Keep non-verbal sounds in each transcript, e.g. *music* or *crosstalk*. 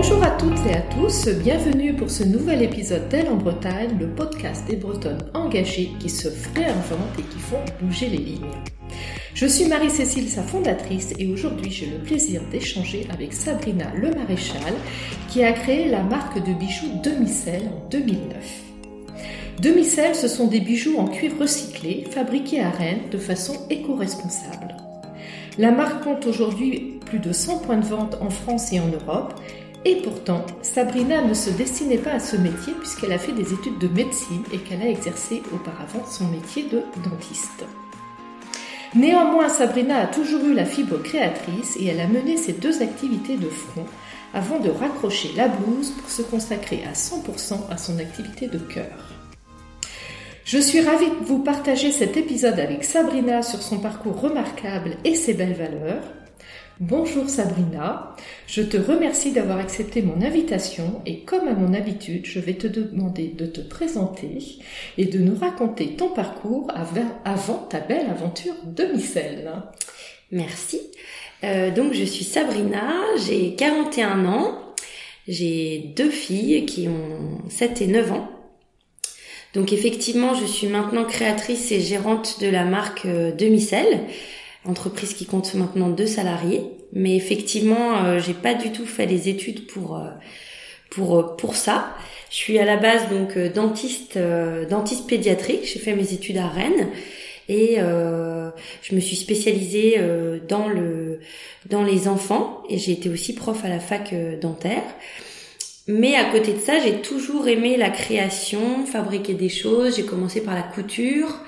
Bonjour à toutes et à tous, bienvenue pour ce nouvel épisode d'Elle en Bretagne, le podcast des Bretonnes engagées qui se réinventent et qui font bouger les lignes. Je suis Marie-Cécile, sa fondatrice, et aujourd'hui j'ai le plaisir d'échanger avec Sabrina Le Maréchal, qui a créé la marque de bijoux Demicelle en 2009. Demicelle, ce sont des bijoux en cuir recyclé, fabriqués à Rennes de façon éco-responsable. La marque compte aujourd'hui plus de 100 points de vente en France et en Europe et pourtant, Sabrina ne se destinait pas à ce métier puisqu'elle a fait des études de médecine et qu'elle a exercé auparavant son métier de dentiste. Néanmoins, Sabrina a toujours eu la fibre créatrice et elle a mené ses deux activités de front avant de raccrocher la blouse pour se consacrer à 100% à son activité de cœur. Je suis ravie de vous partager cet épisode avec Sabrina sur son parcours remarquable et ses belles valeurs. Bonjour Sabrina, je te remercie d'avoir accepté mon invitation et comme à mon habitude, je vais te demander de te présenter et de nous raconter ton parcours avant ta belle aventure de Micelle. Merci. Euh, donc je suis Sabrina, j'ai 41 ans, j'ai deux filles qui ont 7 et 9 ans. Donc effectivement, je suis maintenant créatrice et gérante de la marque euh, Demicelle entreprise qui compte maintenant deux salariés. Mais effectivement, euh, j'ai pas du tout fait les études pour euh, pour euh, pour ça. Je suis à la base donc dentiste dentiste pédiatrique. J'ai fait mes études à Rennes et je me suis spécialisée dans le dans les enfants et j'ai été aussi prof à la fac dentaire. Mais à côté de ça, j'ai toujours aimé la création, fabriquer des choses. J'ai commencé par la couture.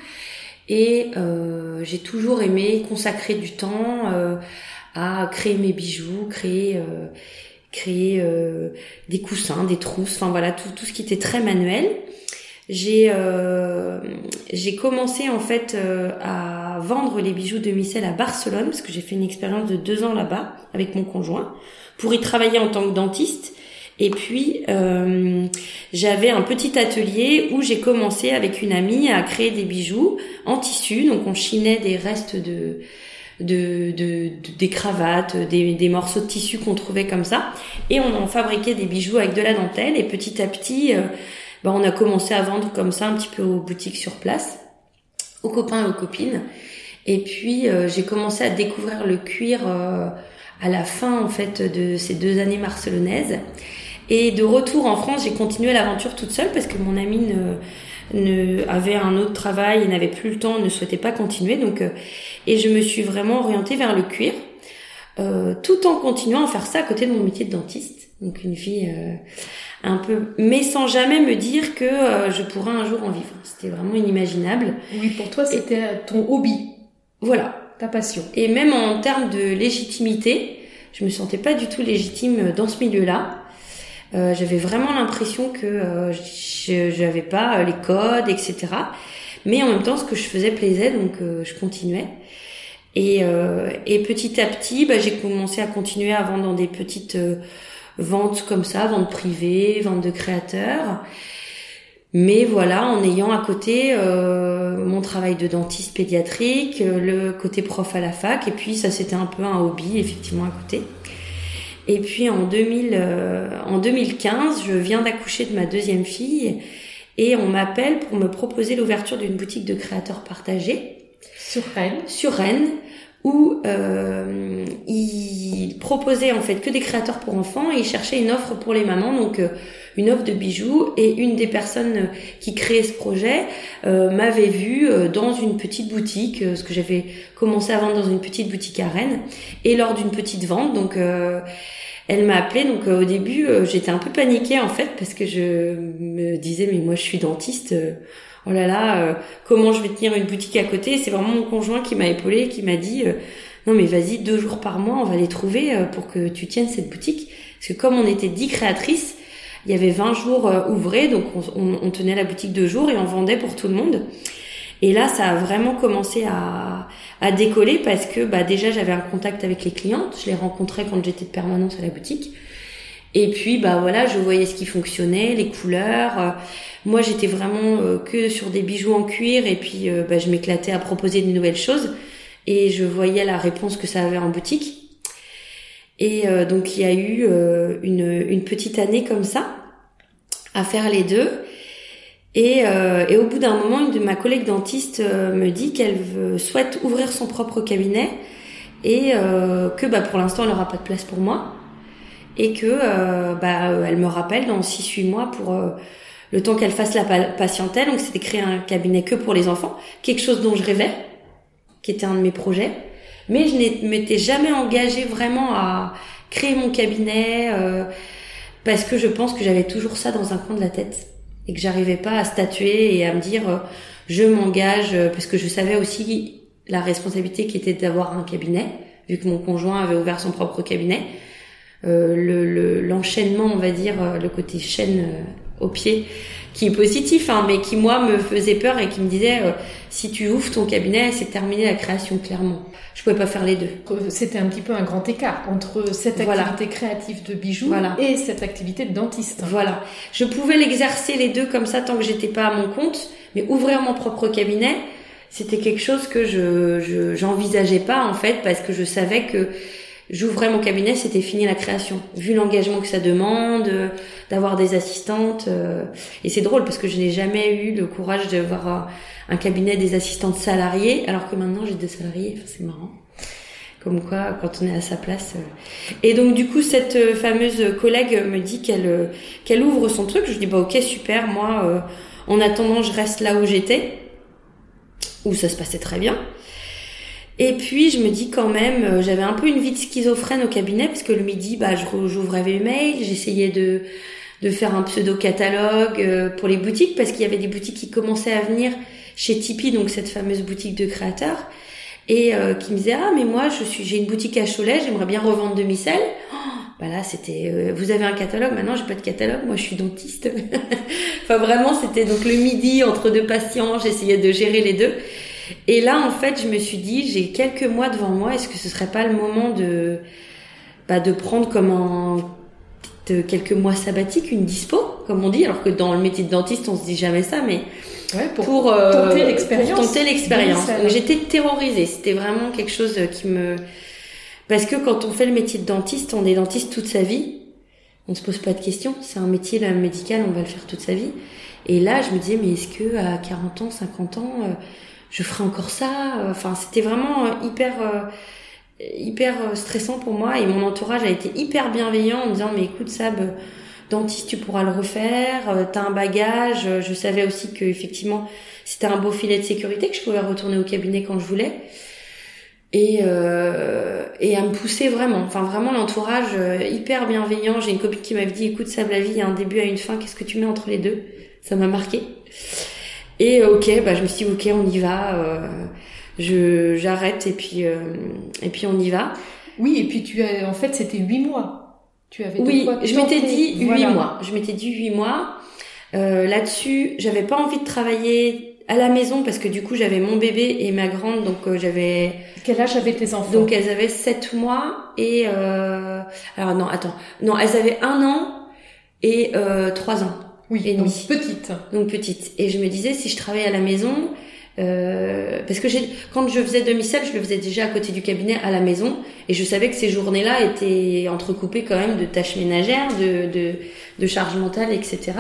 Et euh, j'ai toujours aimé consacrer du temps euh, à créer mes bijoux, créer euh, créer des coussins, des trousses, enfin voilà tout, tout ce qui était très manuel. J'ai j'ai commencé en fait à vendre les bijoux de Micelle à Barcelone parce que j'ai fait une expérience de deux ans là-bas avec mon conjoint pour y travailler en tant que dentiste et puis, euh, j'avais un petit atelier où j'ai commencé avec une amie à créer des bijoux en tissu. Donc, on chinait des restes de, de, de, des cravates, des, des, morceaux de tissu qu'on trouvait comme ça. Et on en fabriquait des bijoux avec de la dentelle. Et petit à petit, euh, bah, on a commencé à vendre comme ça un petit peu aux boutiques sur place, aux copains et aux copines. Et puis, euh, j'ai commencé à découvrir le cuir euh, à la fin, en fait, de ces deux années marcelonaises. Et de retour en France, j'ai continué l'aventure toute seule parce que mon ami ne, ne avait un autre travail et n'avait plus le temps, ne souhaitait pas continuer. Donc, euh, et je me suis vraiment orientée vers le cuir, euh, tout en continuant à faire ça à côté de mon métier de dentiste. Donc une fille euh, un peu, mais sans jamais me dire que euh, je pourrais un jour en vivre. C'était vraiment inimaginable. Oui, pour toi, c'était ton hobby. Voilà, ta passion. Et même en termes de légitimité, je me sentais pas du tout légitime dans ce milieu-là. Euh, j'avais vraiment l'impression que euh, j'avais pas euh, les codes, etc. Mais en même temps, ce que je faisais plaisait, donc euh, je continuais. Et, et petit à petit, bah, j'ai commencé à continuer à vendre dans des petites ventes comme ça, ventes privées, ventes de créateurs. Mais voilà, en ayant à côté mon travail de dentiste pédiatrique, le côté prof à la fac, et puis ça c'était un peu un hobby effectivement à côté. Et puis en, 2000, euh, en 2015, je viens d'accoucher de ma deuxième fille et on m'appelle pour me proposer l'ouverture d'une boutique de créateurs partagés. Sur Rennes Sur Rennes, où euh, il proposait en fait que des créateurs pour enfants et il cherchait une offre pour les mamans, donc euh, une offre de bijoux. Et une des personnes qui créait ce projet euh, m'avait vu dans une petite boutique, ce que j'avais commencé à vendre dans une petite boutique à Rennes, et lors d'une petite vente, donc elle m'a appelé donc euh, au début euh, j'étais un peu paniquée en fait parce que je me disais mais moi je suis dentiste euh, oh là là comment je vais tenir une boutique à côté? C'est vraiment mon conjoint qui m'a épaulé qui m'a dit non mais vas-y deux jours par mois on va les trouver pour que tu tiennes cette boutique. Parce que comme on était dix créatrices il y avait 20 jours ouvrés donc on, on tenait la boutique deux jours et on vendait pour tout le monde. Et là, ça a vraiment commencé à, à décoller parce que bah, déjà, j'avais un contact avec les clientes. Je les rencontrais quand j'étais de permanence à la boutique. Et puis, bah voilà, je voyais ce qui fonctionnait, les couleurs. Moi, j'étais vraiment euh, que sur des bijoux en cuir et puis euh, bah, je m'éclatais à proposer de nouvelles choses. Et je voyais la réponse que ça avait en boutique. Et donc il y a eu une petite année comme ça à faire les deux. Et, et au bout d'un moment, une de ma collègue dentiste me dit qu'elle souhaite ouvrir son propre cabinet et que bah, pour l'instant, elle n'aura pas de place pour moi et que euh, bah, elle me rappelle dans 6-8 mois pour euh, le temps qu'elle fasse la patientèle. Donc c'était créer un cabinet que pour les enfants, quelque chose dont je rêvais, qui était un de mes projets. Mais je ne m'étais jamais engagée vraiment à créer mon cabinet euh, parce que je pense que j'avais toujours ça dans un coin de la tête et que j'arrivais pas à statuer et à me dire je m'engage parce que je savais aussi la responsabilité qui était d'avoir un cabinet vu que mon conjoint avait ouvert son propre cabinet. Euh, le l'enchaînement, on va dire, euh, le côté chaîne euh, au pied, qui est positif, hein, mais qui moi me faisait peur et qui me disait si tu ouvres ton cabinet, c'est terminé la création clairement. Je pouvais pas faire les deux. C'était un petit peu un grand écart entre cette activité créative de bijoux et cette activité de dentiste. Voilà. Je pouvais l'exercer les deux comme ça tant que j'étais pas à mon compte, mais ouvrir mon propre cabinet, c'était quelque chose que je j'envisageais pas en fait parce que je savais que j'ouvrais mon cabinet, c'était fini la création. Vu l'engagement que ça demande, euh, d'avoir des assistantes. Euh, et c'est drôle parce que je n'ai jamais eu le courage d'avoir un cabinet des assistantes salariées, alors que maintenant j'ai des salariés. Enfin, c'est marrant. Comme quoi, quand on est à sa place. Euh. Et donc du coup, cette fameuse collègue me dit qu'elle qu'elle ouvre son truc. Je dis bah ok super. Moi, en attendant, je reste là où j'étais, où ça se passait très bien. Et puis je me dis quand même, euh, j'avais un peu une vie de schizophrène au cabinet parce que le midi, bah, j'ouvrais mes mails, j'essayais de de faire un pseudo catalogue euh, pour les boutiques parce qu'il y avait des boutiques qui commençaient à venir chez Tipeee, donc cette fameuse boutique de créateurs, et euh, qui me disaient ah mais moi je suis j'ai une boutique à Cholet, j'aimerais bien revendre de micelles. Oh, bah là c'était vous avez un catalogue maintenant j'ai pas de catalogue moi je suis dentiste *laughs* enfin vraiment c'était donc le midi entre deux patients j'essayais de gérer les deux et là, en fait, je me suis dit, j'ai quelques mois devant moi, est-ce que ce serait pas le moment de, bah, de prendre comme un, de quelques mois sabbatiques, une dispo, comme on dit, alors que dans le métier de dentiste, on se dit jamais ça, mais pour, pour, euh, tenter l'expérience. Tenter l'expérience. J'étais terrorisée. C'était vraiment quelque chose qui me, parce que quand on fait le métier de dentiste, on est dentiste toute sa vie. On se pose pas de questions. C'est un métier là, médical, on va le faire toute sa vie. Et là, je me disais, mais est-ce que à 40 ans, 50 ans, euh, je ferai encore ça. Enfin, c'était vraiment euh, hyper euh, hyper euh, stressant pour moi. Et mon entourage a été hyper bienveillant en me disant mais écoute Sab dentiste tu pourras le refaire. T'as un bagage. Je savais aussi que effectivement c'était un beau filet de sécurité que je pouvais retourner au cabinet quand je voulais. Et euh, et à me pousser vraiment. Enfin vraiment l'entourage hyper bienveillant. J'ai une copine qui m'avait dit écoute Sab la vie il y a un début à une fin. Qu'est-ce que tu mets entre les deux? Ça m'a marqué et euh, ok, bah je me suis dit ok, on y va. Euh, je j'arrête et puis euh, et puis on y va. Oui, et puis tu as en fait c'était huit mois. Tu avais oui, je m'étais dit huit mois. Je m'étais dit huit mois. Euh, Là-dessus, j'avais pas envie de travailler à la maison parce que du coup j'avais mon bébé et ma grande donc euh, j'avais quel âge avaient tes enfants? Donc elles avaient sept mois et euh... alors non attends non elles avaient un an et euh, trois ans oui, et donc petite. Donc petite. Et je me disais, si je travaillais à la maison, euh, parce que j'ai, quand je faisais demi-sel, je le faisais déjà à côté du cabinet à la maison, et je savais que ces journées-là étaient entrecoupées quand même de tâches ménagères, de, de, de charges mentales, etc.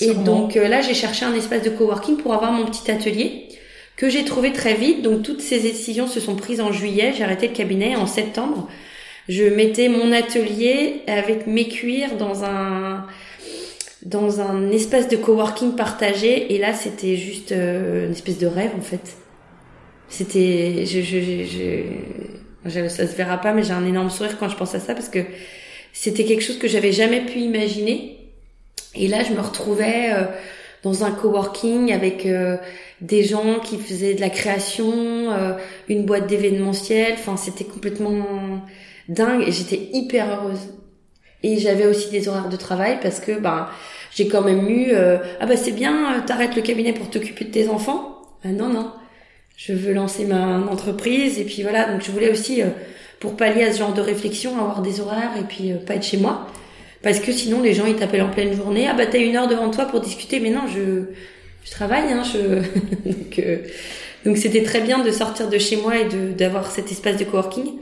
Et donc euh, là, j'ai cherché un espace de coworking pour avoir mon petit atelier que j'ai trouvé très vite. Donc toutes ces décisions se sont prises en juillet. J'ai arrêté le cabinet en septembre. Je mettais mon atelier avec mes cuirs dans un dans un espace de coworking partagé et là c'était juste euh, une espèce de rêve en fait. C'était je, je, je, je, ça se verra pas mais j'ai un énorme sourire quand je pense à ça parce que c'était quelque chose que j'avais jamais pu imaginer. Et là je me retrouvais euh, dans un coworking avec euh, des gens qui faisaient de la création, une boîte d'événementiel, enfin c'était complètement dingue et j'étais hyper heureuse et j'avais aussi des horaires de travail parce que ben j'ai quand même eu euh, ah bah c'est bien, euh, t'arrêtes le cabinet pour t'occuper de tes enfants. Ah, non non, je veux lancer ma entreprise et puis voilà. Donc je voulais aussi euh, pour pallier à ce genre de réflexion avoir des horaires et puis pas être chez moi. Parce que sinon les gens ils t'appellent en pleine journée. Ah bah t'as une heure devant toi pour discuter. Mais non je je travaille hein je *laughs* donc donc c'était très bien de sortir de chez moi et de d'avoir cet espace de coworking.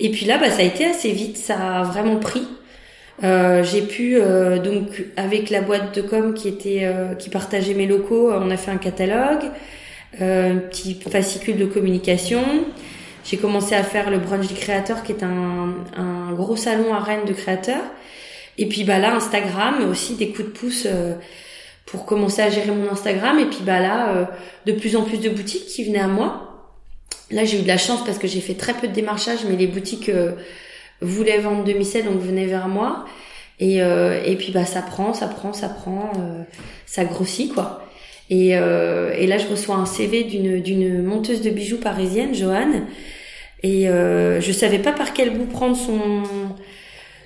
Et puis là, bah, ça a été assez vite, ça a vraiment pris. Euh, j'ai pu euh, donc avec la boîte de com qui était euh, qui partageait mes locaux, on a fait un catalogue, un petit fascicule de communication. J'ai commencé à faire le brunch du créateur qui est un, un gros salon à Rennes de créateurs. Et puis bah là Instagram aussi des coups de pouce pour commencer à gérer mon Instagram. Et puis bah là de plus en plus de boutiques qui venaient à moi. Là j'ai eu de la chance parce que j'ai fait très peu de démarchage, mais les boutiques voulait vendre demi-sel, donc venait vers moi. Et, euh, et puis bah ça prend, ça prend, ça prend, euh, ça grossit quoi. Et, euh, et là je reçois un CV d'une d'une monteuse de bijoux parisienne, Joanne. Et euh, je savais pas par quel bout prendre son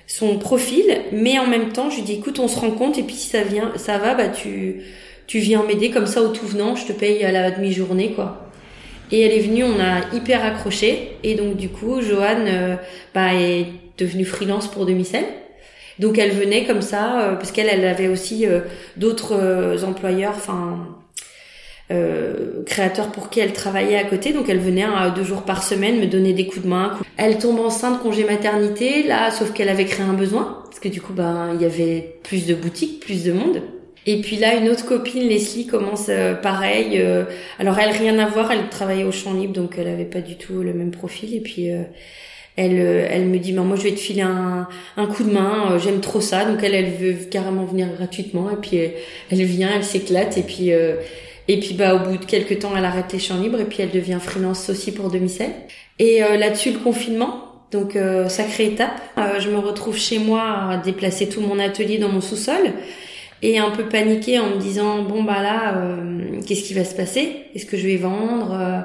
son profil, mais en même temps je lui dis écoute on se rend compte et puis si ça vient, ça va bah tu tu viens m'aider comme ça au tout venant, je te paye à la demi-journée quoi. Et elle est venue, on a hyper accroché. Et donc du coup, Joanne euh, bah, est devenue freelance pour Demicel. Donc elle venait comme ça, euh, parce qu'elle elle avait aussi euh, d'autres employeurs, enfin créateurs pour qui elle travaillait à côté. Donc elle venait deux jours par semaine me donner des coups de main. Elle tombe enceinte congé maternité, là, sauf qu'elle avait créé un besoin, parce que du coup, ben il y avait plus de boutiques, plus de monde. Et puis là, une autre copine, Leslie, commence euh, pareil. Euh, alors elle, rien à voir, elle travaillait au champ libre, donc elle avait pas du tout le même profil. Et puis euh, elle, elle me dit, moi je vais te filer un, un coup de main, j'aime trop ça. Donc elle, elle veut carrément venir gratuitement. Et puis elle vient, elle s'éclate. Et puis et puis bah au bout de quelques temps, elle arrête les champs libres et puis elle devient freelance aussi pour Demicel. Et là-dessus, le confinement. Donc sacrée étape. je me retrouve chez moi à déplacer tout mon atelier dans mon sous-sol et un peu paniquée en me disant bon bah là euh, qu'est-ce qui va se passer? Est-ce que je vais vendre? Euh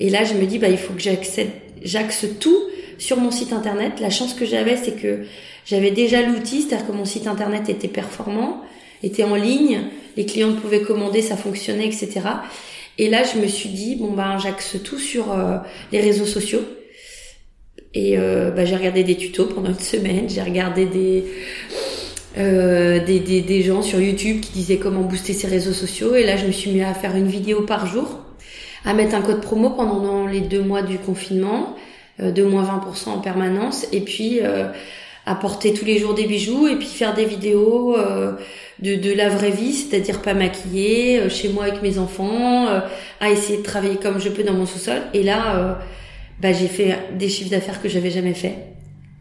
Et là je me dis bah il faut que j'accède j'axe tout sur mon site internet. La chance que j'avais c'est que j'avais déjà l'outil, c'est-à-dire que mon site internet était performant, était en ligne, les clients pouvaient commander, ça fonctionnait, etc. Et là je me suis dit bon bah j'axe tout sur euh, les réseaux sociaux. Et bah, j'ai regardé des tutos pendant une semaine, j'ai regardé des euh, des, des, des, gens sur YouTube qui disaient comment booster ses réseaux sociaux. Et là, je me suis mis à faire une vidéo par jour, à mettre un code promo pendant les deux mois du confinement, euh, de moins 20% en permanence, et puis euh, à porter tous les jours des bijoux, et puis faire des vidéos euh, de, de la vraie vie, c'est-à-dire pas maquillée, euh, chez moi avec mes enfants, à essayer de travailler comme je peux dans mon sous-sol. Et là, bah, j'ai fait des chiffres d'affaires que j'avais jamais fait.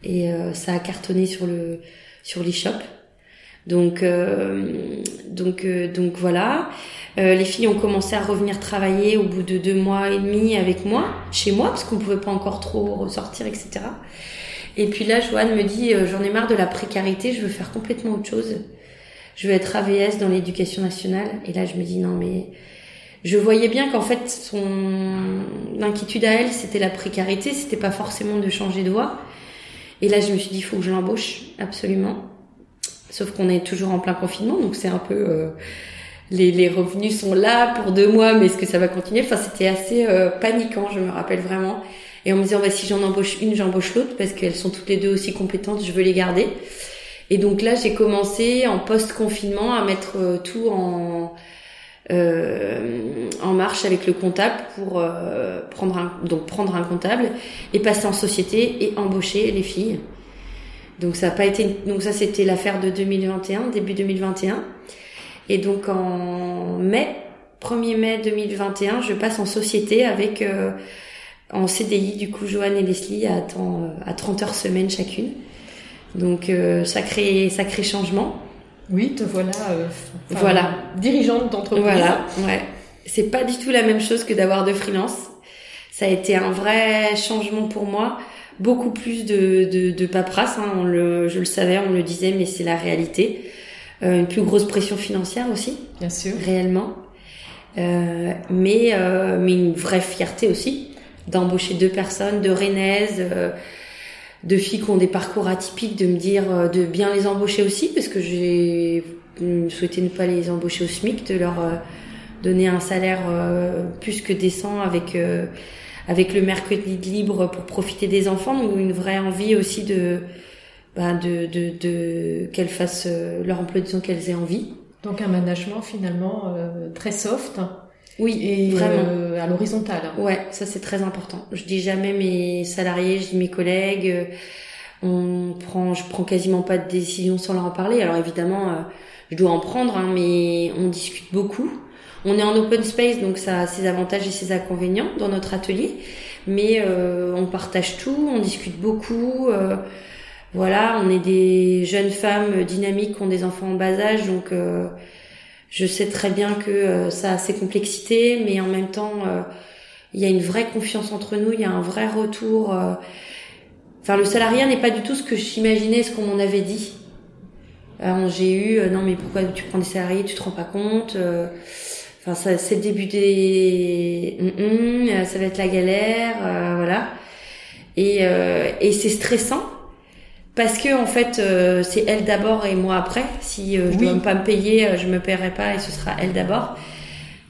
Et ça a cartonné sur le sur l'e-shop. Donc, euh, donc, euh, donc voilà. Euh, les filles ont commencé à revenir travailler au bout de deux mois et demi avec moi, chez moi, parce qu'on pouvait pas encore trop ressortir, etc. Et puis là, Joanne me dit, j'en ai marre de la précarité, je veux faire complètement autre chose. Je veux être AVS dans l'éducation nationale. Et là, je me dis, non, mais je voyais bien qu'en fait, son inquiétude à elle, c'était la précarité, c'était pas forcément de changer de voie. Et là, je me suis dit, faut que je l'embauche, absolument. Sauf qu'on est toujours en plein confinement, donc c'est un peu euh, les, les, revenus sont là pour deux mois, mais est-ce que ça va continuer? Enfin, c'était assez euh, paniquant, je me rappelle vraiment. Et on me disant, bah, si j'en embauche une, j'embauche l'autre parce qu'elles sont toutes les deux aussi compétentes, je veux les garder. Et donc là, j'ai commencé en post-confinement à mettre euh, tout en en marche avec le comptable pour prendre un, donc prendre un comptable et passer en société et embaucher les filles. Donc ça a pas été donc ça c'était l'affaire de 2021, début 2021. Et donc en mai, 1er mai 2021, je passe en société avec euh, en CDI du coup Joanne et Leslie à temps, euh, à 30 heures semaine chacune. Donc euh, sacré sacré changement. Oui, te voilà voilà dirigeante d'entreprise. Voilà, ouais. C'est pas du tout la même chose que d'avoir de freelance. Ça a été un vrai changement pour moi beaucoup plus de, de, de paperasse. Hein, on le, je le savais, on le disait, mais c'est la réalité. Euh, une plus grosse pression financière aussi. Bien sûr. Réellement. Euh, mais, euh, mais une vraie fierté aussi d'embaucher deux personnes, de rennaises, euh, de filles qui ont des parcours atypiques, de me dire, euh, de bien les embaucher aussi, parce que j'ai souhaité ne pas les embaucher au SMIC, de leur donner un salaire plus que décent avec avec le mercredi libre pour profiter des enfants, donc une vraie envie aussi de, bah, de, de, de qu'elles fassent euh, leur emploi de temps qu'elles aient envie. Donc un management finalement euh, très soft. Oui, et vraiment. euh, à l'horizontale. Ouais, ça c'est très important. Je dis jamais mes salariés, je dis mes collègues. euh, On prend, je prends quasiment pas de décision sans leur en parler. Alors évidemment, euh, je dois en prendre, hein, mais on discute beaucoup. On est en open space, donc ça a ses avantages et ses inconvénients dans notre atelier. Mais euh, on partage tout, on discute beaucoup. euh, voilà, on est des jeunes femmes dynamiques qui ont des enfants en bas âge, donc euh, je sais très bien que euh, ça a ses complexités, mais en même temps, il y a une vraie confiance entre nous, il y a un vrai retour. Enfin, le salariat n'est pas du tout ce que j'imaginais, ce qu'on m'en avait dit. Euh, J'ai eu, euh, non mais pourquoi tu prends des salariés, tu te rends pas compte euh, Enfin, ça, c'est le début des, Hum, hum, euh, ça va être la galère, euh, voilà. Et, euh, et c'est stressant parce que en fait, euh, c'est elle d'abord et moi après. Si euh, je Oui. dois pas me payer, je me paierai pas et ce sera elle d'abord.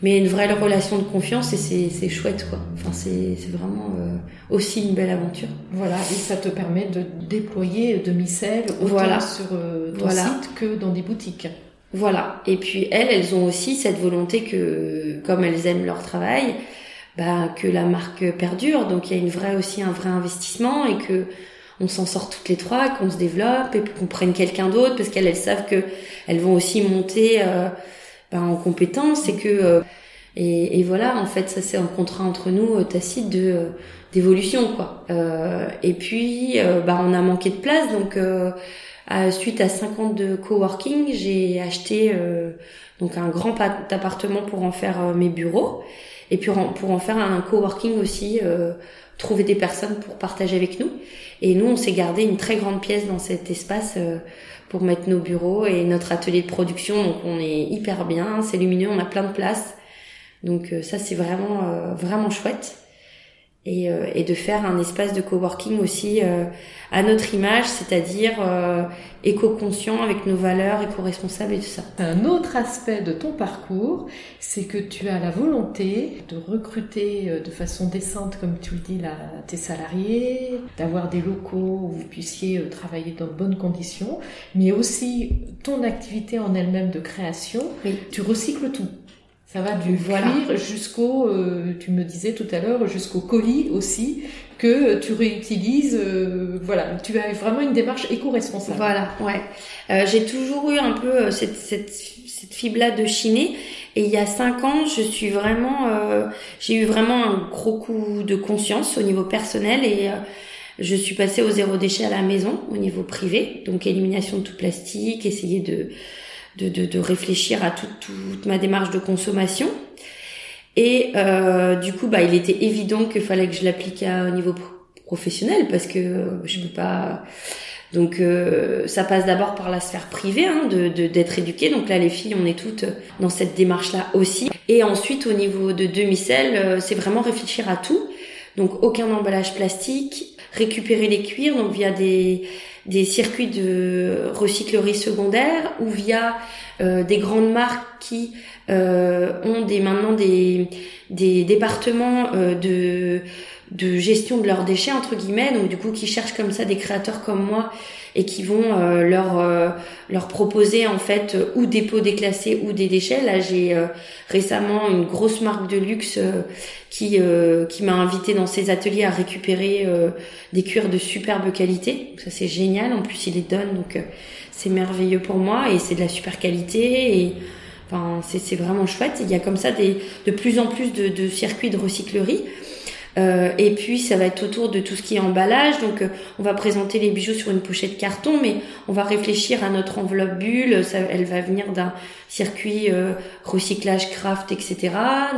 Mais une vraie relation de confiance et c'est c'est chouette quoi. Enfin, c'est c'est vraiment euh, aussi une belle aventure. Voilà, et ça te permet de déployer de micelles autant Voilà. sur euh, ton Voilà. site que dans des boutiques. Voilà. Et puis elles, elles ont aussi cette volonté que, comme elles aiment leur travail, bah, que la marque perdure. Donc il y a une vraie aussi un vrai investissement et que on s'en sort toutes les trois, qu'on se développe et qu'on prenne quelqu'un d'autre parce qu'elles elles savent que elles vont aussi monter euh, en compétences et que euh, et, et voilà en fait ça c'est un contrat entre nous euh, tacite de euh, d'évolution quoi. Euh, et puis bah on a manqué de place donc euh, à- suite à 50 de coworking, j'ai acheté donc un grand pa- appartement pour en faire mes bureaux et puis pour en faire un coworking aussi, trouver des personnes pour partager avec nous. Et nous, on s'est gardé une très grande pièce dans cet espace pour mettre nos bureaux et notre atelier de production. Donc on est hyper bien, c'est lumineux, on a plein de place. Donc euh, ça c'est vraiment euh, vraiment chouette. Et, euh, et de faire un espace de coworking aussi euh, à notre image, c'est-à-dire euh, éco-conscient avec nos valeurs, éco-responsables et tout ça. Un autre aspect de ton parcours, c'est que tu as la volonté de recruter euh, de façon décente, comme tu le dis, là, tes salariés, d'avoir des locaux où vous puissiez euh, travailler dans de bonnes conditions, mais aussi ton activité en elle-même de création, Oui. tu recycles tout. Ça va du cuir jusqu'au, euh, tu me disais tout à l'heure, jusqu'au colis aussi, que tu réutilises. euh, voilà, tu as vraiment une démarche éco-responsable. Voilà, ouais. Euh, j'ai toujours eu un peu euh, cette, cette, cette fibre-là de chiner. Et il y a cinq ans, je suis vraiment, euh, j'ai eu vraiment un gros coup de conscience au niveau personnel et euh, je suis passée au zéro déchet à la maison, au niveau privé. Donc élimination de tout plastique, essayer de de, de, de réfléchir à toute, toute ma démarche de consommation. Et euh, du coup, bah, il était évident qu'il fallait que je l'applique au niveau pro- professionnel parce que je peux pas. Donc euh, ça passe d'abord par la sphère privée, hein, de de- d'être éduquée. Donc là, les filles, on est toutes dans cette démarche-là aussi. Et ensuite, au niveau de demi-sel, euh, c'est vraiment réfléchir à tout. Donc aucun emballage plastique, récupérer les cuirs, donc via des des circuits de recyclerie secondaire ou via euh, des grandes marques qui euh, ont des maintenant des des départements euh, de de gestion de leurs déchets entre guillemets donc du coup qui cherchent comme ça des créateurs comme moi et qui vont euh, leur euh, leur proposer en fait euh, ou des pots déclassés ou des déchets. Là j'ai récemment une grosse marque de luxe qui qui m'a invité dans ses ateliers à récupérer des cuirs de superbe qualité. Ça c'est génial. En plus il les donne donc c'est merveilleux pour moi et c'est de la super qualité et enfin c'est c'est vraiment chouette. Il y a comme ça des de plus en plus de, de circuits de recyclerie euh, et puis ça va être autour de tout ce qui est emballage. Donc euh, on va présenter les bijoux sur une pochette carton, mais on va réfléchir à notre enveloppe bulle. Ça, elle va venir d'un circuit euh, recyclage craft, etc.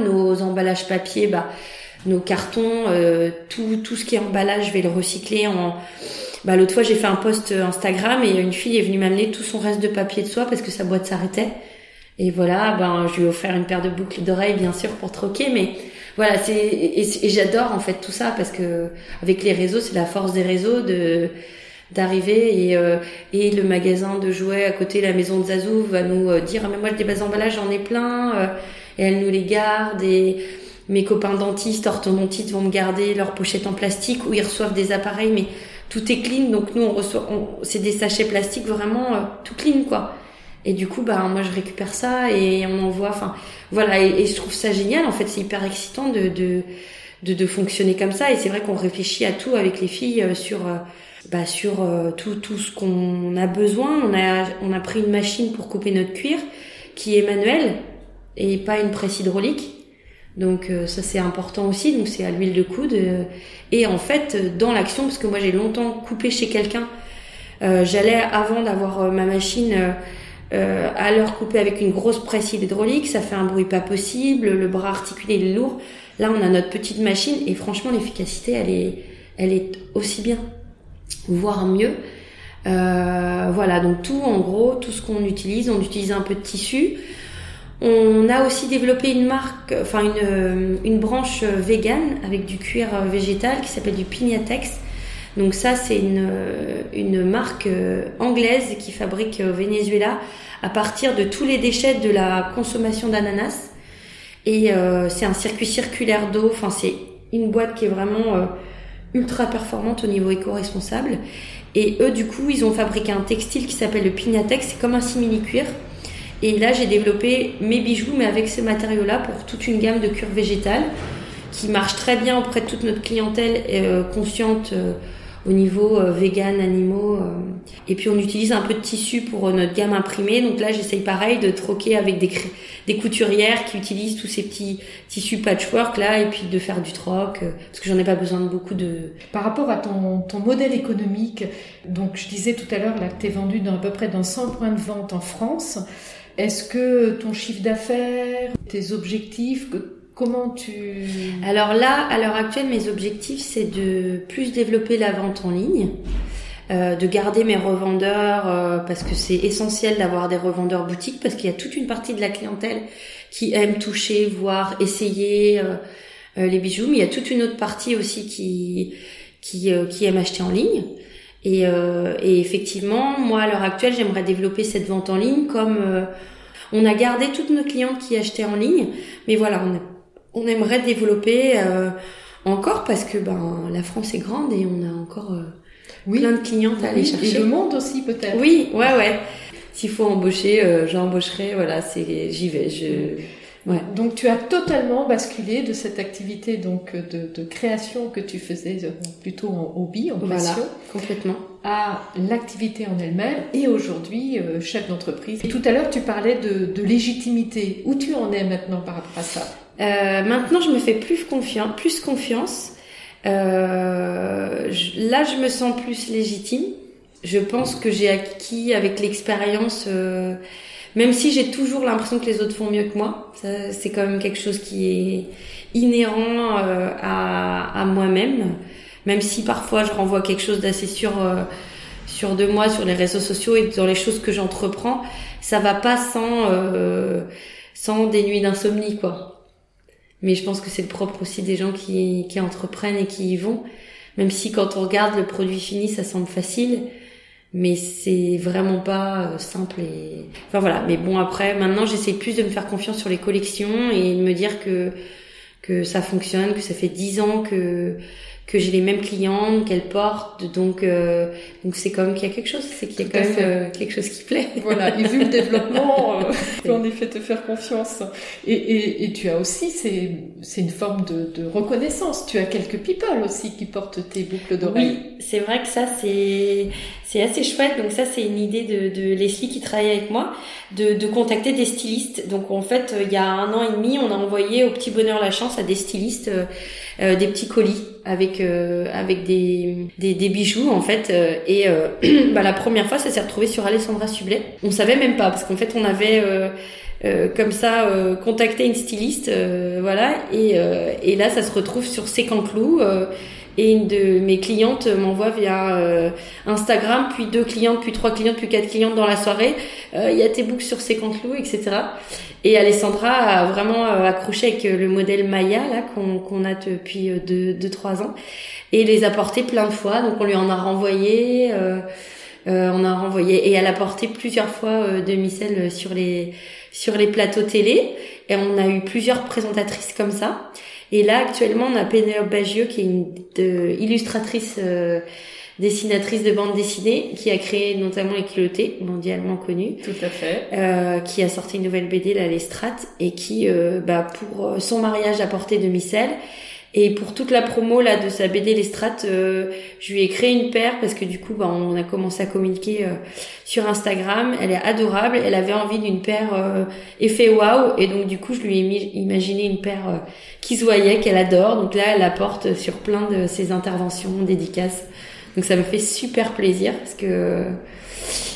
Nos emballages papier, bah, nos cartons, euh, tout tout ce qui est emballage, je vais le recycler en bah, l'autre fois, j'ai fait un post Instagram et une fille est venue m'amener tout son reste de papier de soie parce que sa boîte s'arrêtait. Et voilà, ben, je lui ai offert une paire de boucles d'oreilles, bien sûr, pour troquer, mais voilà, c'est, et, j'adore, en fait, tout ça parce que, avec les réseaux, c'est la force des réseaux de, d'arriver et, euh, et le magasin de jouets à côté, la maison de Zazou va nous euh, dire, ah, mais moi, des bases d'emballage, j'en ai plein, euh, et elle nous les garde et, mes copains dentistes, orthodontistes vont me garder leurs pochettes en plastique ou ils reçoivent des appareils, mais tout est clean. Donc nous, on reçoit, c'est des sachets plastiques vraiment tout clean, quoi. Et du coup, bah moi je récupère ça et on envoie. Enfin, voilà. Et, je trouve ça génial. En fait, c'est hyper excitant de, de de, de fonctionner comme ça. Et c'est vrai qu'on réfléchit à tout avec les filles euh, sur euh, bah, sur euh, tout tout ce qu'on a besoin. On a on a pris une machine pour couper notre cuir qui est manuelle et pas une presse hydraulique. Donc ça c'est important aussi. Donc c'est à l'huile de coude. et en fait dans l'action, parce que moi j'ai longtemps coupé chez quelqu'un. J'allais avant d'avoir ma machine à l'heure couper avec une grosse presse hydraulique, ça fait un bruit pas possible, le bras articulé est lourd. Là, on a notre petite machine et franchement, l'efficacité, elle est, elle est aussi bien, voire mieux. Euh, voilà, donc tout en gros, tout ce qu'on utilise, on utilise un peu de tissu. On a aussi développé une marque, enfin une, une branche vegan avec du cuir végétal qui s'appelle du Pignatex. Donc ça, c'est une, une marque anglaise qui fabrique au Venezuela à partir de tous les déchets de la consommation d'ananas. Et euh, c'est un circuit circulaire d'eau. Enfin, c'est une boîte qui est vraiment euh, ultra performante au niveau éco-responsable. Et eux, du coup, ils ont fabriqué un textile qui s'appelle le Pignatex. C'est comme un simili-cuir. Et là, j'ai développé mes bijoux, mais avec ce matériau-là pour toute une gamme de cure végétale qui marche très bien auprès de toute notre clientèle euh, consciente au niveau euh, vegan, animaux. Euh. Et puis on utilise un peu de tissu pour euh, notre gamme imprimée. Donc là, j'essaye pareil de troquer avec des, des couturières qui utilisent tous ces petits tissus patchwork là et puis de faire du troc parce que j'en ai pas besoin de beaucoup de. Par rapport à ton, ton modèle économique, donc je disais tout à l'heure là que tu es vendu dans à peu près dans 100 points de vente en France. Est-ce que ton chiffre d'affaires, tes objectifs, Comment tu... Alors là, à l'heure actuelle, mes objectifs, c'est de plus développer la vente en ligne, euh, de garder mes revendeurs, euh, parce que c'est essentiel d'avoir des revendeurs boutiques, parce qu'il y a toute une partie de la clientèle qui aime toucher, voir, essayer euh, les bijoux, mais il y a toute une autre partie aussi qui, qui, qui aime acheter en ligne. Et, et effectivement, moi, à l'heure actuelle, j'aimerais développer cette vente en ligne comme... on a gardé toutes nos clientes qui achetaient en ligne, mais voilà, on a on aimerait développer euh, encore parce que ben la France est grande et on a encore euh, plein de clientes à aller chercher. Et le monde aussi peut-être. Oui, ouais, ouais. S'il faut embaucher, euh, j'embaucherai. Voilà, c'est j'y vais. Je Ouais. Donc tu as totalement basculé de cette activité donc de, de création que tu faisais plutôt en hobby, en passion, voilà, complètement, à l'activité en elle-même et aujourd'hui chef d'entreprise. Et tout à l'heure tu parlais de, de légitimité. Où tu en es maintenant par rapport à ça? Euh, maintenant, je me fais plus confiance. Plus confiance. Euh, là, je me sens plus légitime. Je pense que j'ai acquis avec l'expérience, euh, même si j'ai toujours l'impression que les autres font mieux que moi. C'est quand même quelque chose qui est inhérent euh, à, à moi-même. Même si parfois je renvoie quelque chose d'assez sûr euh, sur de moi sur les réseaux sociaux et dans les choses que j'entreprends, ça va pas sans sans des nuits d'insomnie quoi. Mais je pense que c'est le propre aussi des gens qui, qui entreprennent et qui y vont. Même si quand on regarde le produit fini, ça semble facile, mais c'est vraiment pas euh, simple et enfin voilà. Mais bon après, maintenant j'essaie plus de me faire confiance sur les collections et de me dire que que ça fonctionne, que ça fait dix ans que que j'ai les mêmes clientes, qu'elles portent. Donc, euh, donc c'est comme qu'il y a quelque chose, c'est qu'il y a quand même euh, quelque chose qui plaît. Voilà, et vu le développement, *laughs* euh, tu en effet te faire confiance. Et, et, et tu as aussi, c'est, c'est une forme de, de, reconnaissance. Tu as quelques people aussi qui portent tes boucles d'oreilles. Oui, c'est vrai que ça, c'est, c'est assez chouette. Donc ça, c'est une idée de, de Leslie qui travaille avec moi, de, de contacter des stylistes. Donc en fait, il y a un an et demi, on a envoyé au Petit Bonheur la Chance à des stylistes euh, des petits colis avec euh, avec des, des, bijoux en fait euh, et *clears throat* bah, la première fois ça s'est retrouvé sur Alessandra Sublet. On savait même pas parce qu'en fait on avait euh, comme ça euh, contacter une styliste voilà et, et là ça se retrouve sur Sécanclou et une de mes clientes m'envoie via Instagram puis deux clientes puis trois clientes puis quatre clientes dans la soirée. Il y a tes books sur Sécanclou etc et Alessandra a vraiment euh, accroché avec euh, le modèle Maya là qu'on a depuis euh, deux, deux ans. Et les a portés plein de fois. Donc on lui en a renvoyé, euh, on a renvoyé. Et elle a porté plusieurs fois euh, demi-sel sur les sur les plateaux télé. Et on a eu plusieurs présentatrices comme ça. Et là, actuellement, on a Pénélope Bagieux, qui est une de, illustratrice, euh, dessinatrice de bande dessinée, qui a créé notamment les culottés, mondialement connue. Tout à fait. Euh, qui a sorti une nouvelle BD, la Lestrade, et qui, euh, bah, pour son mariage à portée de micelle, et pour toute la promo là de sa BD Les Strates, euh, je lui ai créé une paire parce que du coup, bah, on a commencé à communiquer euh, sur Instagram. Elle est adorable. Elle avait envie d'une paire euh, effet waouh et donc du coup, je lui ai imaginé une paire euh, qui se voyait, qu'elle adore. Donc là, elle la porte sur plein de ses interventions, dédicaces. Donc ça me fait super plaisir parce que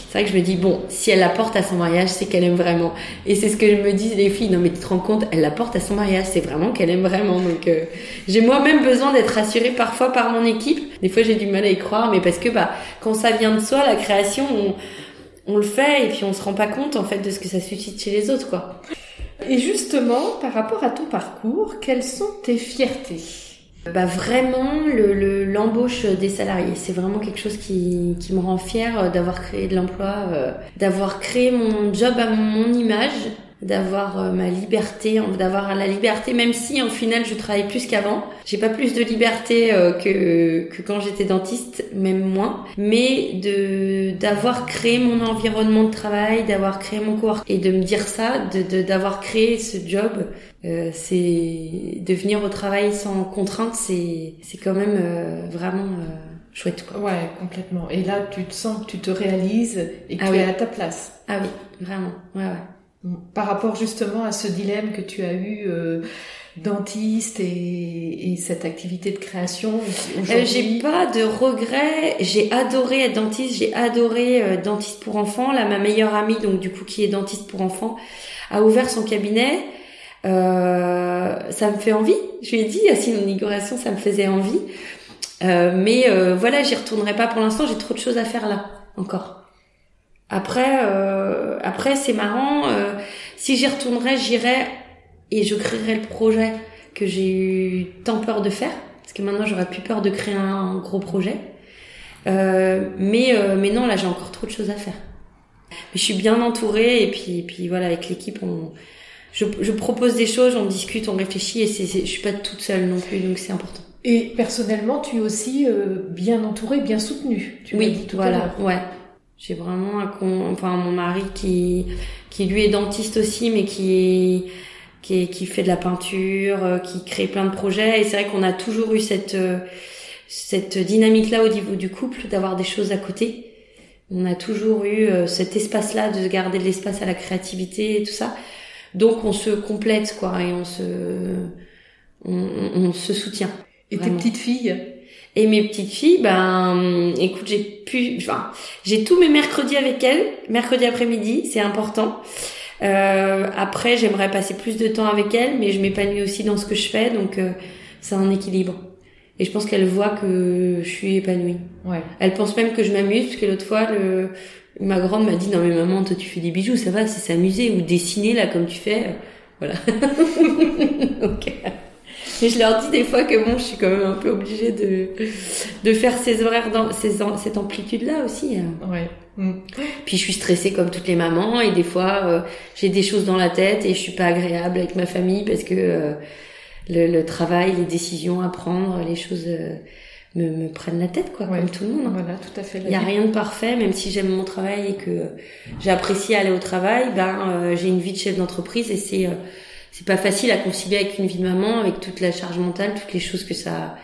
c'est vrai que je me dis bon, si elle la porte à son mariage, c'est qu'elle aime vraiment. Et c'est ce que me dis les filles. Non mais tu te rends compte, elle la porte à son mariage, c'est vraiment qu'elle aime vraiment. Donc euh, j'ai moi-même besoin d'être rassurée parfois par mon équipe. Des fois j'ai du mal à y croire, mais parce que bah quand ça vient de soi, la création, on, on le fait et puis on se rend pas compte en fait de ce que ça suscite chez les autres quoi. Et justement, par rapport à ton parcours, quelles sont tes fiertés? Bah vraiment le l'embauche des salariés, c'est vraiment quelque chose qui, qui me rend fière euh, d'avoir créé de l'emploi, euh, d'avoir créé mon job à mon image, d'avoir euh, ma liberté, d'avoir la liberté, même si en final je travaille plus qu'avant. J'ai pas plus de liberté que, que quand j'étais dentiste, même moins, mais de d'avoir créé mon environnement de travail, d'avoir créé mon cours et de me dire ça, de d'avoir créé ce job euh, c'est de venir au travail sans contrainte, c'est c'est quand même euh, vraiment euh, chouette quoi. Ouais, complètement. Et là, tu te sens que tu te réalises et que ah tu es à ta place. Ah oui, vraiment. Ouais ouais. Par rapport justement à ce dilemme que tu as eu dentiste et, et, cette activité de création euh, J'ai pas de regrets. J'ai adoré être dentiste. J'ai adoré dentiste pour enfants. Là, ma meilleure amie, donc du coup qui est dentiste pour enfants, a ouvert son cabinet. Euh, ça me fait envie. Je lui ai dit, à une inauguration, ça me faisait envie. Euh, mais euh, voilà, j'y retournerai pas pour l'instant. J'ai trop de choses à faire là encore. Après, euh, après c'est marrant. Euh, si j'y retournerai, j'irai et je créerai le projet que j'ai eu tant peur de faire. Parce que maintenant, j'aurais plus peur de créer un, gros projet. Euh, mais mais non, là, j'ai encore trop de choses à faire. Mais je suis bien entourée et puis puis voilà, avec l'équipe, on je, je, propose des choses, on discute, on réfléchit et c'est, je suis pas toute seule non plus, donc c'est important. Et personnellement, tu es aussi euh, bien entourée, bien soutenue. Tu oui, tout voilà, ouais. J'ai vraiment un enfin mon mari qui qui lui est dentiste aussi, mais qui est qui, est, qui fait de la peinture, euh, qui crée plein de projets. Et c'est vrai qu'on a toujours eu cette euh, cette dynamique-là au niveau du couple, d'avoir des choses à côté. On a toujours eu cet espace-là de garder de l'espace à la créativité et tout ça. Donc on se complète quoi et on se on, se soutient. Et tes petites filles Et mes petites filles, ben écoute, j'ai pu enfin, j'ai tous mes mercredis avec elles, mercredi après-midi, c'est important. Euh, après, j'aimerais passer plus de temps avec elles, mais je m'épanouis aussi dans ce que je fais, donc euh, c'est un équilibre. Et je pense qu'elle voit que je suis épanouie. Ouais. Elle pense même que je m'amuse, parce que l'autre fois, le, Ma grande m'a dit non mais maman toi tu fais des bijoux ça va c'est s'amuser ou dessiner là comme tu fais voilà *laughs* ok et je leur dis des fois que bon je suis quand même un peu obligée de de faire ces horaires dans ces, cette amplitude là aussi hein. ouais mm. puis je suis stressée comme toutes les mamans et des fois euh, j'ai des choses dans la tête et je suis pas agréable avec ma famille parce que euh, le, le, travail les décisions à prendre les choses euh, me, me prennent la tête, quoi, comme tout le monde. Voilà, tout à fait. Il n'y a rien de parfait, même si j'aime mon travail et que j'apprécie aller au travail, ben j'ai une vie de chef d'entreprise et c'est c'est pas facile à concilier avec une vie de maman, avec toute la charge mentale, toutes les choses que ça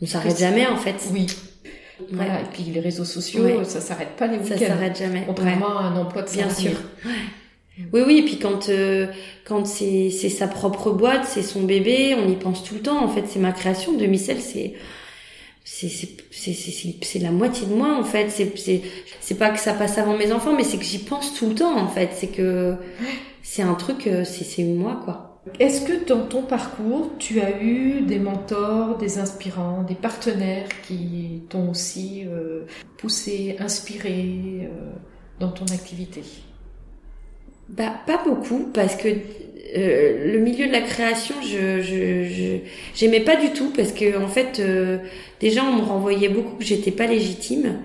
on s'arrête jamais en fait. Oui. Voilà, et puis les réseaux sociaux, ça s'arrête pas les week-ends. Ça s'arrête jamais. Contrairement à un emploi de Bien sûr. Oui, oui, et puis quand euh, quand c'est c'est sa propre boîte, c'est son bébé, on y pense tout le temps. En fait, c'est ma création. de micelle c'est c'est c'est c'est c'est la moitié de moi en fait. C'est c'est c'est pas que ça passe avant mes enfants, mais c'est que j'y pense tout le temps en fait. C'est que c'est un truc, euh, c'est c'est moi quoi. Est-ce que dans ton parcours, tu as eu des mentors, des inspirants, des partenaires qui t'ont aussi euh, poussé, inspiré dans ton activité? Bah, pas beaucoup, parce que euh, le milieu de la création, je je j'aimais pas du tout parce que en fait, euh, déjà on me renvoyait beaucoup que j'étais pas légitime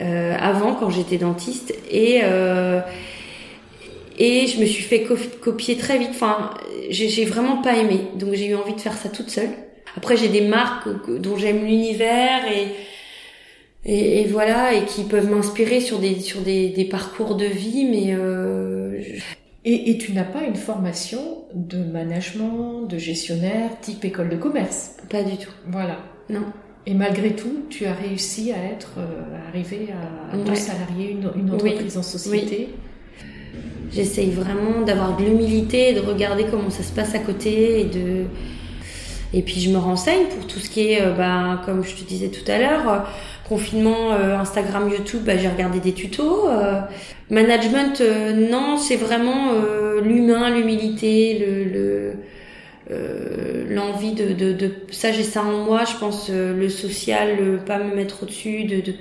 euh, avant quand j'étais dentiste et Et je me suis fait copier très vite. Enfin, j'ai vraiment pas aimé. Donc j'ai eu envie de faire ça toute seule. Après, j'ai des marques dont j'aime l'univers et, et, voilà, et qui peuvent m'inspirer sur des sur des, des, parcours de vie, mais euh, et, et, tu n'as pas une formation de management, de gestionnaire, type école de commerce? Pas du tout. Voilà. Non. Et malgré tout, tu as réussi à être, euh, arriver à, à salarier une, une entreprise en société? J'essaye vraiment d'avoir de l'humilité, de regarder comment ça se passe à côté et de et puis je me renseigne pour tout ce qui est, euh, bah, comme je te disais tout à l'heure, euh, confinement, euh, Instagram, YouTube, bah, j'ai regardé des tutos. management, non, c'est vraiment l'humain, l'humilité, le, l'envie de, de, ça j'ai ça en moi. Je pense le social, le pas me mettre au-dessus, de, de,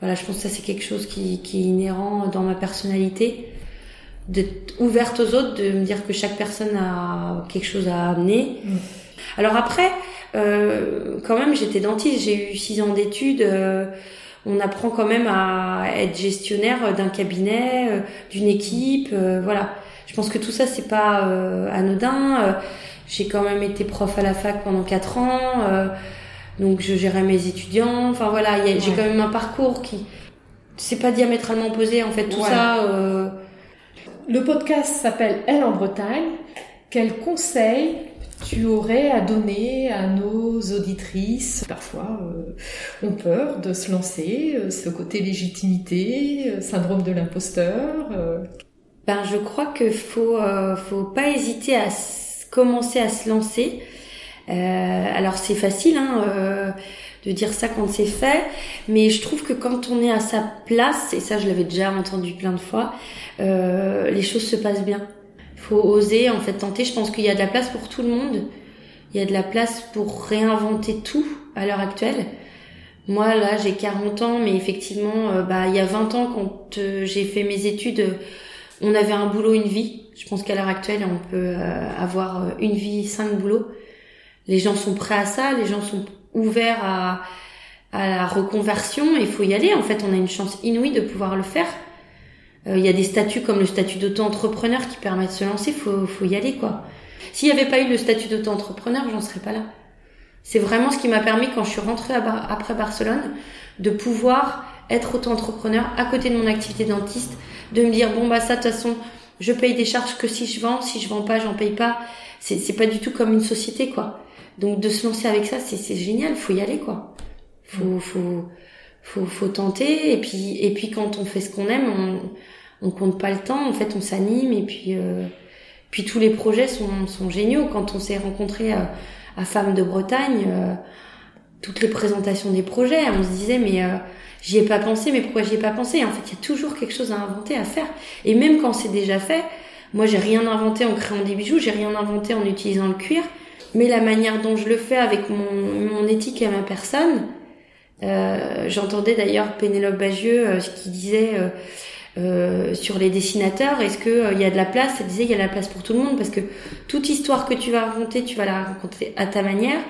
voilà, je pense que ça c'est quelque chose qui, qui est inhérent dans ma personnalité d'être ouverte aux autres, de me dire que chaque personne a quelque chose à amener. Mm. Alors après, euh, quand même, j'étais dentiste, j'ai eu six ans d'études. Euh, on apprend quand même à être gestionnaire d'un cabinet, euh, d'une équipe, voilà. Je pense que tout ça c'est pas anodin. j'ai quand même été prof à la fac pendant quatre ans, donc je gérais mes étudiants. Enfin voilà, j'ai quand même un parcours qui c'est pas diamétralement opposé en fait tout ça. Le podcast s'appelle Elle en Bretagne. Quel conseil tu aurais à donner à nos auditrices? Parfois, euh, ont peur de se lancer, euh, ce côté légitimité, euh, syndrome de l'imposteur. Ben, je crois que faut, faut pas hésiter à commencer à se lancer. alors c'est facile hein, de dire ça quand c'est fait, mais je trouve que quand on est à sa place, et ça je l'avais déjà entendu plein de fois, les choses se passent bien faut oser en fait tenter. Je pense qu'il y a de la place pour tout le monde. Il y a de la place pour réinventer tout à l'heure actuelle. Moi là j'ai 40 ans, mais effectivement, euh, bah il y a 20 ans quand euh, j'ai fait mes études, euh, on avait un boulot, une vie. Je pense qu'à l'heure actuelle on peut avoir une vie, cinq boulots. Les gens sont prêts à ça, les gens sont ouverts à, à la reconversion. Il faut y aller. En fait, on a une chance inouïe de pouvoir le faire. Euh, il y a des statuts comme le statut d'auto-entrepreneur qui permet de se lancer, faut, faut y aller quoi. S'il n'y avait pas eu le statut d'auto-entrepreneur, j'en serais pas là. C'est vraiment ce qui m'a permis quand je suis rentrée après Barcelone de pouvoir être auto-entrepreneur à côté de mon activité dentiste, de me dire bon bah ça de toute façon je paye des charges que si je vends, si je vends pas j'en paye pas. C'est pas du tout comme une société quoi. Donc de se lancer avec ça c'est génial, faut y aller quoi. Faut faut faut, faut tenter. Et puis et puis quand on fait ce qu'on aime on on compte pas le temps. En fait on s'anime. Et puis euh, puis tous les projets sont sont géniaux. Quand on s'est rencontré à, à Femmes de Bretagne euh, toutes les présentations des projets on se disait mais euh, j'y ai pas pensé. Mais pourquoi j'y ai pas pensé? En fait il y a toujours quelque chose à inventer à faire. Et même quand c'est déjà fait moi j'ai rien inventé en créant des bijoux. J'ai rien inventé en utilisant le cuir mais la manière dont je le fais avec mon, mon éthique et ma personne euh, j'entendais d'ailleurs Pénélope Bagieux euh, qui disait euh, sur les dessinateurs, est-ce qu'il il y a de la place? Elle disait qu'il y a de la place pour tout le monde parce que toute histoire que tu vas raconter, tu vas la raconter à ta manière.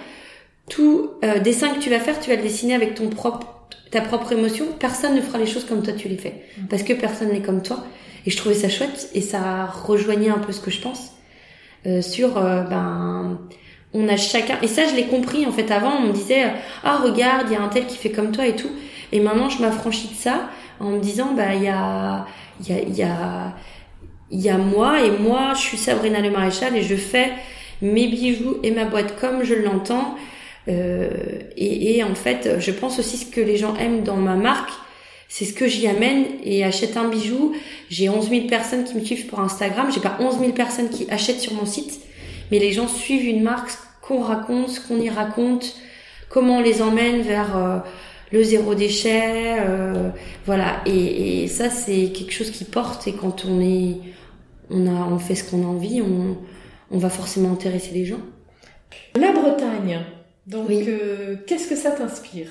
Tout dessin que tu vas faire, tu vas le dessiner avec ton propre, ta propre émotion. Personne ne fera les choses comme toi tu les fais mm. parce que personne n'est comme toi. Et je trouvais ça chouette et ça rejoignait un peu ce que je pense sur ben on a chacun. Et ça je l'ai compris en fait. Avant on me disait ah regarde il y a un tel qui fait comme toi et tout et maintenant je m'affranchis de ça en me disant bah il y a il y a il y a il y a moi et moi je suis Sabrina Le Maréchal et je fais mes bijoux et ma boîte comme je l'entends. Euh, et, et en fait je pense aussi ce que les gens aiment dans ma marque c'est ce que j'y amène et achète un bijou. J'ai 11 000 personnes qui me suivent pour Instagram. J'ai pas 11 000 personnes qui achètent sur mon site mais les gens suivent une marque, qu'on raconte, ce qu'on y raconte, comment on les emmène vers euh, le zéro déchet, euh, voilà. Et, ça, c'est quelque chose qui porte. Et quand on est, on a, on fait ce qu'on a envie, on, on va forcément intéresser les gens. La Bretagne. Donc, euh, qu'est-ce que ça t'inspire?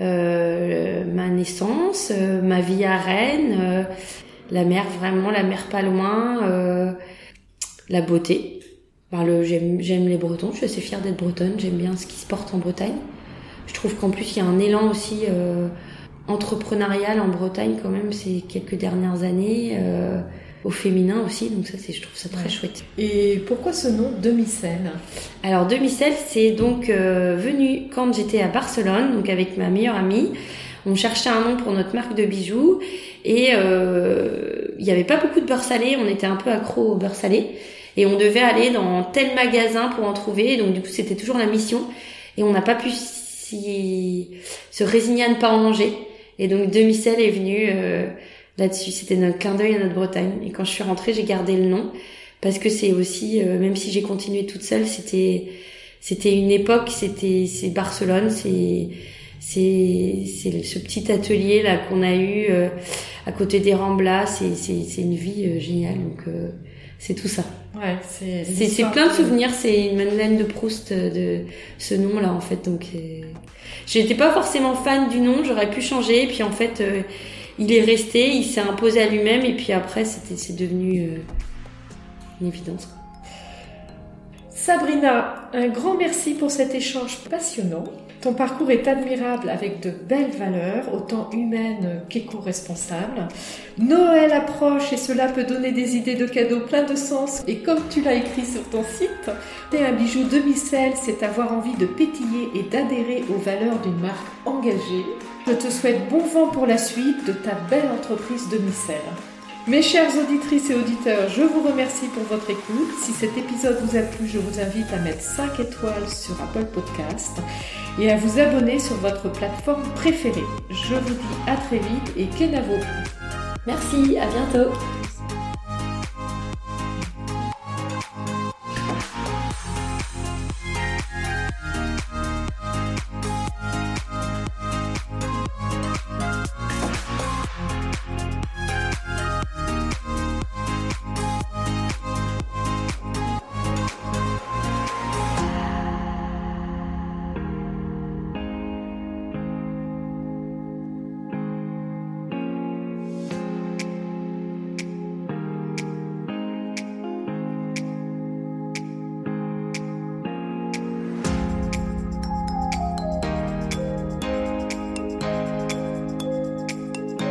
Ma naissance, ma vie à Rennes, la mer vraiment, la mer pas loin la beauté. le, j'aime, j'aime les Bretons, je suis assez fière d'être bretonne, j'aime bien ce qui se porte en Bretagne. Je trouve qu'en plus il y a un élan aussi euh, entrepreneurial en Bretagne quand même ces quelques dernières années. Euh, au féminin aussi, donc ça c'est je trouve ça très chouette. Et pourquoi ce nom demi-sel? Alors demi-sel c'est donc venu quand j'étais à Barcelone, donc avec ma meilleure amie. On cherchait un nom pour notre marque de bijoux et il n'y avait pas beaucoup de beurre salé, on était un peu accro au beurre salé et on devait aller dans tel magasin pour en trouver. Donc du coup, c'était toujours la mission et on n'a pas pu se résigner à ne pas en manger. Et donc demi-sel est venu euh, là-dessus. C'était notre clin d'œil à notre Bretagne. Et quand je suis rentrée, j'ai gardé le nom parce que c'est aussi, euh, même si j'ai continué toute seule, c'était c'était une époque, c'était c'est Barcelone, c'est c'est c'est ce petit atelier là qu'on a eu euh, à côté des Ramblas. C'est c'est c'est une vie géniale. Donc c'est tout ça. Ouais, c'est c'est plein de souvenirs. C'est une Madeleine de Proust de ce nom-là en fait. Donc euh, j'étais pas forcément fan du nom. J'aurais pu changer. Et puis en fait, euh, il est resté. Il s'est imposé à lui-même. Et puis après, c'était c'est devenu euh, une évidence. Sabrina, un grand merci pour cet échange passionnant. Ton parcours est admirable avec de belles valeurs, autant humaines qu'éco-responsables. Noël approche et cela peut donner des idées de cadeaux pleins de sens. Et comme tu l'as écrit sur ton site, un bijou demi-sel, c'est avoir envie de pétiller et d'adhérer aux valeurs d'une marque engagée. Je te souhaite bon vent pour la suite de ta belle entreprise demi-sel. Mes chères auditrices et auditeurs, je vous remercie pour votre écoute. Si cet épisode vous a plu, je vous invite à mettre 5 étoiles sur Apple Podcast et à vous abonner sur votre plateforme préférée. Je vous dis à très vite et Kenavo. Merci, à bientôt.